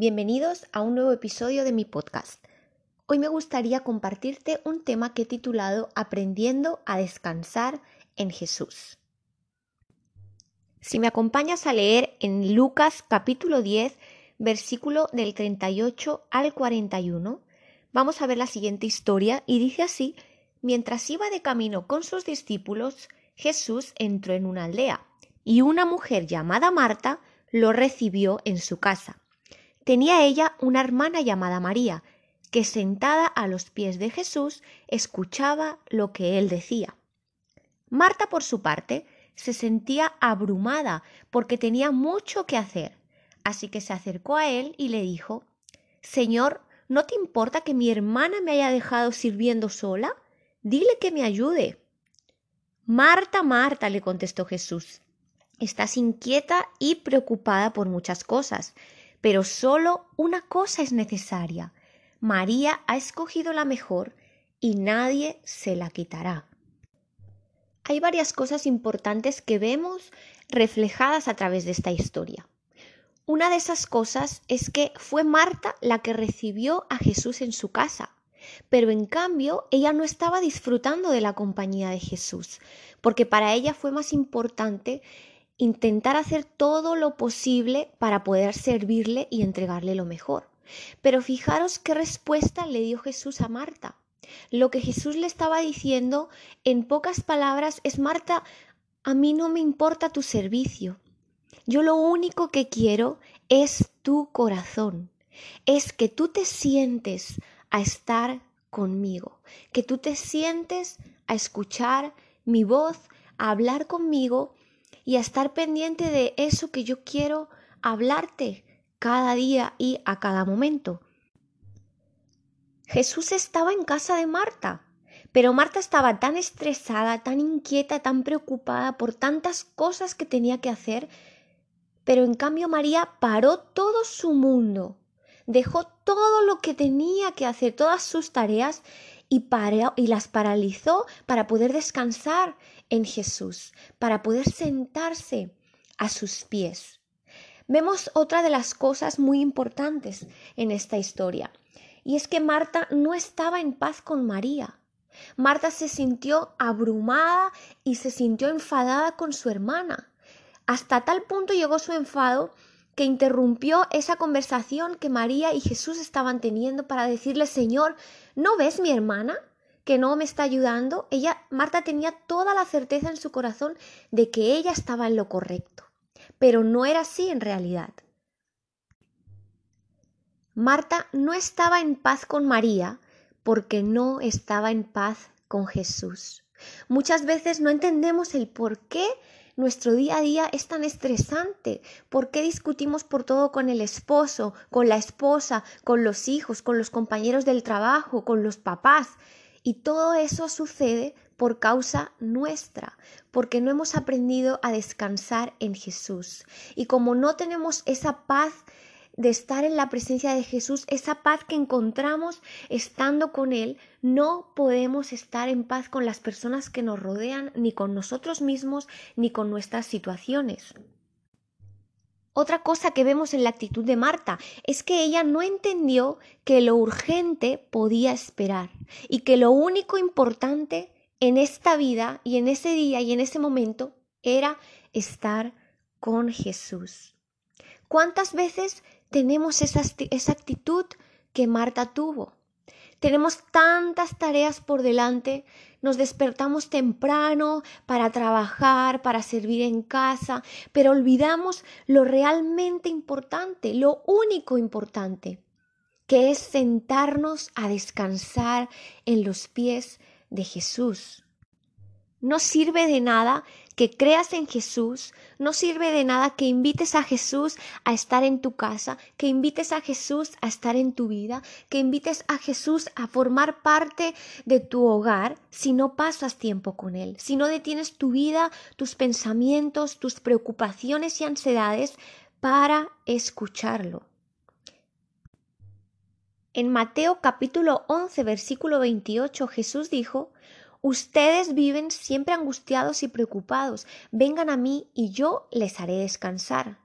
Bienvenidos a un nuevo episodio de mi podcast. Hoy me gustaría compartirte un tema que he titulado Aprendiendo a descansar en Jesús. Si me acompañas a leer en Lucas capítulo 10, versículo del 38 al 41, vamos a ver la siguiente historia y dice así, mientras iba de camino con sus discípulos, Jesús entró en una aldea y una mujer llamada Marta lo recibió en su casa. Tenía ella una hermana llamada María, que sentada a los pies de Jesús escuchaba lo que él decía. Marta, por su parte, se sentía abrumada porque tenía mucho que hacer, así que se acercó a él y le dijo Señor, ¿no te importa que mi hermana me haya dejado sirviendo sola? Dile que me ayude. Marta, Marta, le contestó Jesús, estás inquieta y preocupada por muchas cosas, pero solo una cosa es necesaria. María ha escogido la mejor y nadie se la quitará. Hay varias cosas importantes que vemos reflejadas a través de esta historia. Una de esas cosas es que fue Marta la que recibió a Jesús en su casa pero en cambio ella no estaba disfrutando de la compañía de Jesús, porque para ella fue más importante intentar hacer todo lo posible para poder servirle y entregarle lo mejor. Pero fijaros qué respuesta le dio Jesús a Marta. Lo que Jesús le estaba diciendo en pocas palabras es Marta, a mí no me importa tu servicio. Yo lo único que quiero es tu corazón. Es que tú te sientes a estar conmigo, que tú te sientes a escuchar mi voz, a hablar conmigo y a estar pendiente de eso que yo quiero hablarte cada día y a cada momento. Jesús estaba en casa de Marta, pero Marta estaba tan estresada, tan inquieta, tan preocupada por tantas cosas que tenía que hacer, pero en cambio María paró todo su mundo dejó todo lo que tenía que hacer, todas sus tareas, y, las paralizó para poder descansar en Jesús, para poder sentarse a sus pies. Vemos otra de las cosas muy importantes en esta historia, y es que Marta no estaba en paz con María. Marta se sintió abrumada y se sintió enfadada con su hermana. Hasta tal punto llegó su enfado que interrumpió esa conversación que María y Jesús estaban teniendo para decirle, Señor, ¿no ves mi hermana? que no me está ayudando, ella, Marta tenía toda la certeza en su corazón de que ella estaba en lo correcto, pero no era así en realidad. Marta no estaba en paz con María porque no estaba en paz con Jesús. Muchas veces no entendemos el por qué nuestro día a día es tan estresante? ¿Por qué discutimos por todo con el esposo, con la esposa, con los hijos, con los compañeros del trabajo, con los papás? Y todo eso sucede por causa nuestra, porque no hemos aprendido a descansar en Jesús. Y como no tenemos esa paz de estar en la presencia de Jesús, esa paz que encontramos estando con Él, no podemos estar en paz con las personas que nos rodean, ni con nosotros mismos, ni con nuestras situaciones. Otra cosa que vemos en la actitud de Marta es que ella no entendió que lo urgente podía esperar y que lo único importante en esta vida y en ese día y en ese momento era estar con Jesús. ¿Cuántas veces tenemos esa, esa actitud que Marta tuvo. Tenemos tantas tareas por delante, nos despertamos temprano para trabajar, para servir en casa, pero olvidamos lo realmente importante, lo único importante, que es sentarnos a descansar en los pies de Jesús. No sirve de nada que creas en Jesús, no sirve de nada que invites a Jesús a estar en tu casa, que invites a Jesús a estar en tu vida, que invites a Jesús a formar parte de tu hogar si no pasas tiempo con Él, si no detienes tu vida, tus pensamientos, tus preocupaciones y ansiedades para escucharlo. En Mateo capítulo 11 versículo 28 Jesús dijo, Ustedes viven siempre angustiados y preocupados. Vengan a mí y yo les haré descansar.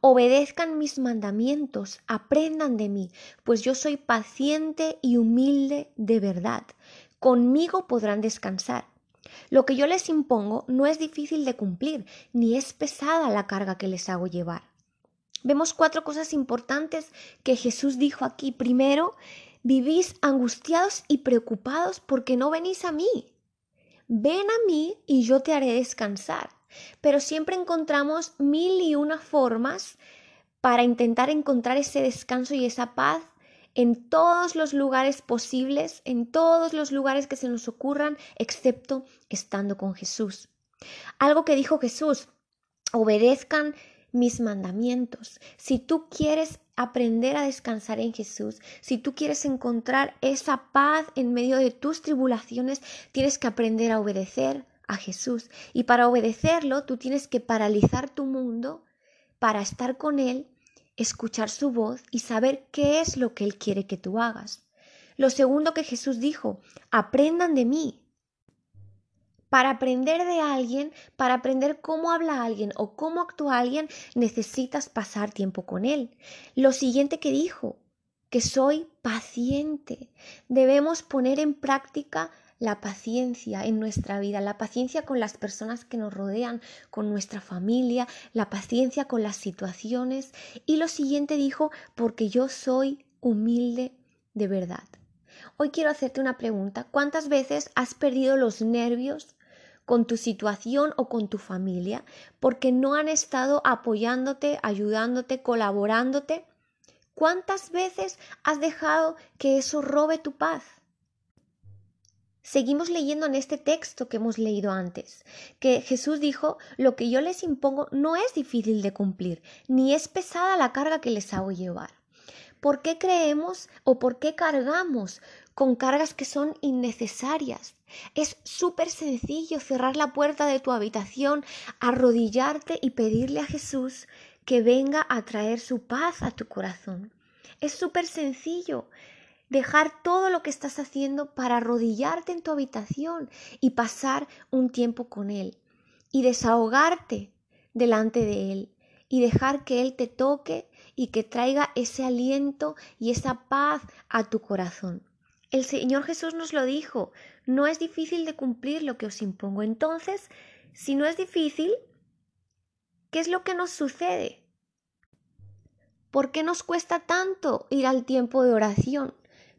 Obedezcan mis mandamientos, aprendan de mí, pues yo soy paciente y humilde de verdad. Conmigo podrán descansar. Lo que yo les impongo no es difícil de cumplir, ni es pesada la carga que les hago llevar. Vemos cuatro cosas importantes que Jesús dijo aquí. Primero, vivís angustiados y preocupados porque no venís a mí. Ven a mí y yo te haré descansar pero siempre encontramos mil y una formas para intentar encontrar ese descanso y esa paz en todos los lugares posibles, en todos los lugares que se nos ocurran, excepto estando con Jesús. Algo que dijo Jesús, obedezcan mis mandamientos. Si tú quieres aprender a descansar en Jesús, si tú quieres encontrar esa paz en medio de tus tribulaciones, tienes que aprender a obedecer, a Jesús. Y para obedecerlo, tú tienes que paralizar tu mundo para estar con Él, escuchar su voz y saber qué es lo que Él quiere que tú hagas. Lo segundo que Jesús dijo, aprendan de mí. Para aprender de alguien, para aprender cómo habla alguien o cómo actúa alguien, necesitas pasar tiempo con él. Lo siguiente que dijo, que soy paciente. Debemos poner en práctica la paciencia en nuestra vida, la paciencia con las personas que nos rodean, con nuestra familia, la paciencia con las situaciones. Y lo siguiente dijo, porque yo soy humilde de verdad. Hoy quiero hacerte una pregunta. ¿Cuántas veces has perdido los nervios con tu situación o con tu familia porque no han estado apoyándote, ayudándote, colaborándote? ¿Cuántas veces has dejado que eso robe tu paz? Seguimos leyendo en este texto que hemos leído antes, que Jesús dijo, lo que yo les impongo no es difícil de cumplir, ni es pesada la carga que les hago llevar. ¿Por qué creemos o por qué cargamos con cargas que son innecesarias? Es súper sencillo cerrar la puerta de tu habitación, arrodillarte y pedirle a Jesús que venga a traer su paz a tu corazón. Es súper sencillo dejar todo lo que estás haciendo para arrodillarte en tu habitación y pasar un tiempo con Él y desahogarte delante de Él y dejar que Él te toque y que traiga ese aliento y esa paz a tu corazón. El Señor Jesús nos lo dijo, no es difícil de cumplir lo que os impongo. Entonces, si no es difícil, ¿qué es lo que nos sucede? ¿Por qué nos cuesta tanto ir al tiempo de oración?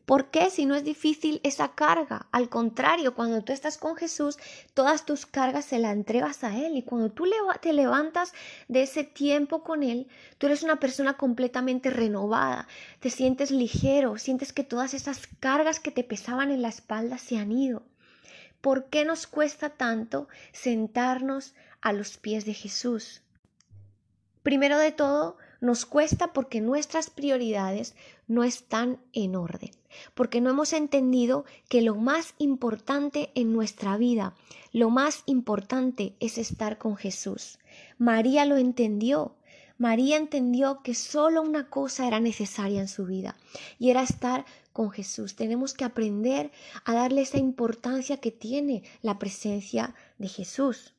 ¿Por qué si no es difícil esa carga? Al contrario, cuando tú estás con Jesús, todas tus cargas se las entregas a Él y cuando tú te levantas de ese tiempo con Él, tú eres una persona completamente renovada, te sientes ligero, sientes que todas esas cargas que te pesaban en la espalda se han ido. ¿Por qué nos cuesta tanto sentarnos a los pies de Jesús? Primero de todo, nos cuesta porque nuestras prioridades no están en orden, porque no hemos entendido que lo más importante en nuestra vida, lo más importante es estar con Jesús. María lo entendió. María entendió que solo una cosa era necesaria en su vida y era estar con Jesús. Tenemos que aprender a darle esa importancia que tiene la presencia de Jesús.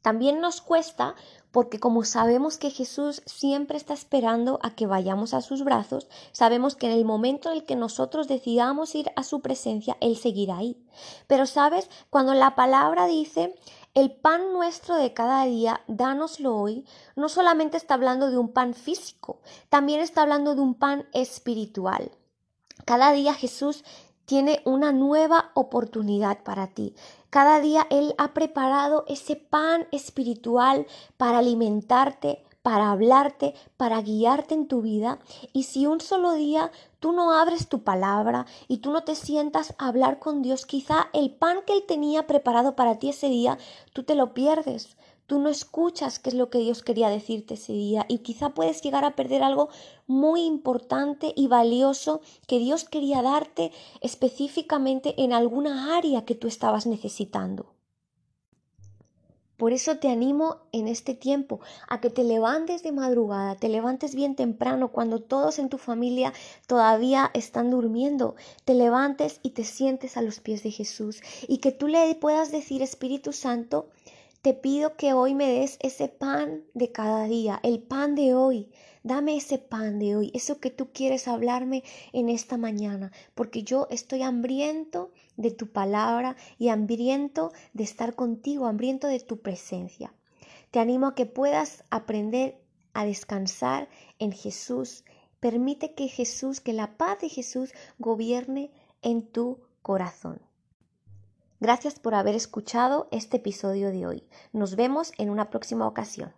También nos cuesta porque como sabemos que Jesús siempre está esperando a que vayamos a sus brazos, sabemos que en el momento en el que nosotros decidamos ir a su presencia, Él seguirá ahí. Pero sabes, cuando la palabra dice, el pan nuestro de cada día, dánoslo hoy, no solamente está hablando de un pan físico, también está hablando de un pan espiritual. Cada día Jesús tiene una nueva oportunidad para ti. Cada día Él ha preparado ese pan espiritual para alimentarte, para hablarte, para guiarte en tu vida. Y si un solo día tú no abres tu palabra y tú no te sientas a hablar con Dios, quizá el pan que Él tenía preparado para ti ese día, tú te lo pierdes tú no escuchas qué es lo que Dios quería decirte ese día y quizá puedes llegar a perder algo muy importante y valioso que Dios quería darte específicamente en alguna área que tú estabas necesitando. Por eso te animo en este tiempo a que te levantes de madrugada, te levantes bien temprano cuando todos en tu familia todavía están durmiendo, te levantes y te sientes a los pies de Jesús y que tú le puedas decir Espíritu Santo, te pido que hoy me des ese pan de cada día, el pan de hoy. Dame ese pan de hoy, eso que tú quieres hablarme en esta mañana, porque yo estoy hambriento de tu palabra y hambriento de estar contigo, hambriento de tu presencia. Te animo a que puedas aprender a descansar en Jesús. Permite que Jesús, que la paz de Jesús gobierne en tu corazón. Gracias por haber escuchado este episodio de hoy. Nos vemos en una próxima ocasión.